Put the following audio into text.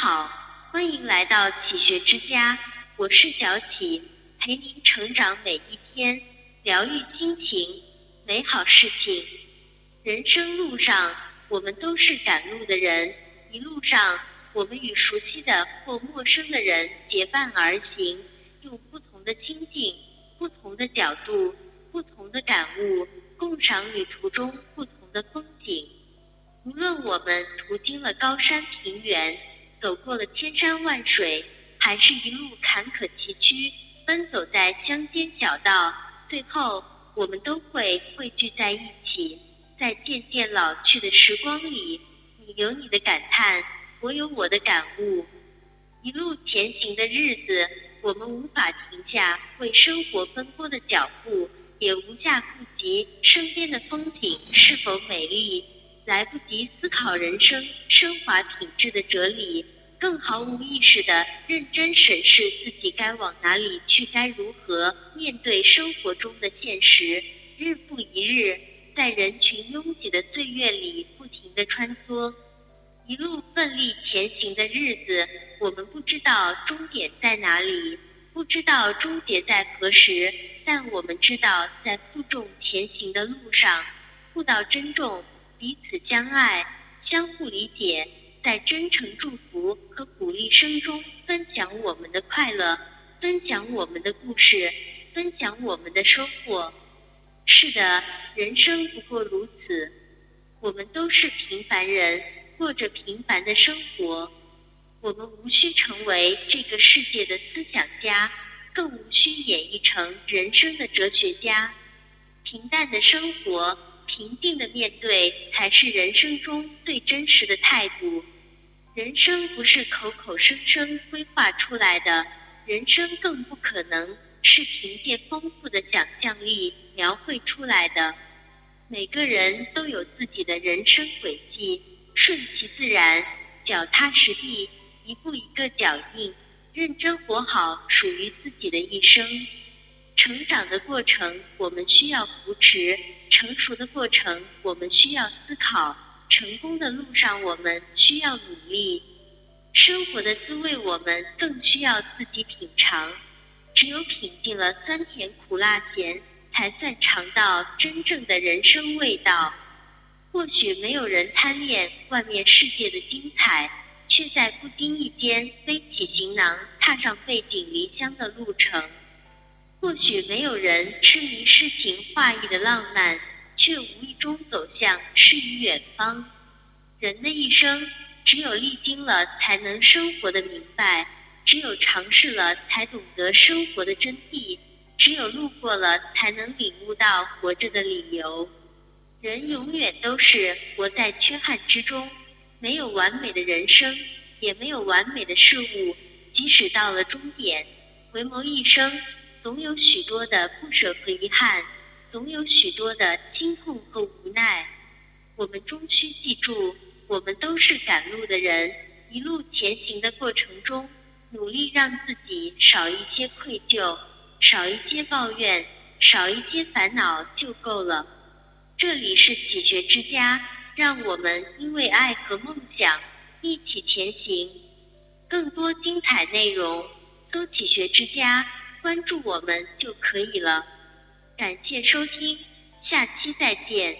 好，欢迎来到启学之家，我是小启，陪您成长每一天，疗愈心情，美好事情。人生路上，我们都是赶路的人，一路上，我们与熟悉的或陌生的人结伴而行，用不同的心境、不同的角度、不同的感悟，共赏旅途中不同的风景。无论我们途经了高山平原，走过了千山万水，还是一路坎坷崎岖，奔走在乡间小道，最后我们都会汇聚在一起，在渐渐老去的时光里，你有你的感叹，我有我的感悟。一路前行的日子，我们无法停下为生活奔波的脚步，也无暇顾及身边的风景是否美丽，来不及思考人生升华品质的哲理。更毫无意识地认真审视自己该往哪里去，该如何面对生活中的现实。日复一日，在人群拥挤的岁月里不停地穿梭，一路奋力前行的日子，我们不知道终点在哪里，不知道终结在何时，但我们知道，在负重前行的路上，互道珍重，彼此相爱，相互理解。在真诚祝福和鼓励声中，分享我们的快乐，分享我们的故事，分享我们的收获。是的，人生不过如此。我们都是平凡人，过着平凡的生活。我们无需成为这个世界的思想家，更无需演绎成人生的哲学家。平淡的生活。平静的面对，才是人生中最真实的态度。人生不是口口声声规划出来的，人生更不可能是凭借丰富的想象力描绘出来的。每个人都有自己的人生轨迹，顺其自然，脚踏实地，一步一个脚印，认真活好属于自己的一生。成长的过程，我们需要扶持。成熟的过程，我们需要思考；成功的路上，我们需要努力。生活的滋味，我们更需要自己品尝。只有品尽了酸甜苦辣咸，才算尝到真正的人生味道。或许没有人贪恋外面世界的精彩，却在不经意间背起行囊，踏上背井离乡的路程。或许没有人痴迷诗情画意的浪漫，却无意中走向诗与远方。人的一生，只有历经了，才能生活的明白；只有尝试了，才懂得生活的真谛；只有路过了，才能领悟到活着的理由。人永远都是活在缺憾之中，没有完美的人生，也没有完美的事物。即使到了终点，回眸一生。总有许多的不舍和遗憾，总有许多的心痛和无奈。我们终须记住，我们都是赶路的人，一路前行的过程中，努力让自己少一些愧疚，少一些抱怨，少一些烦恼就够了。这里是启学之家，让我们因为爱和梦想一起前行。更多精彩内容，搜“启学之家”。关注我们就可以了，感谢收听，下期再见。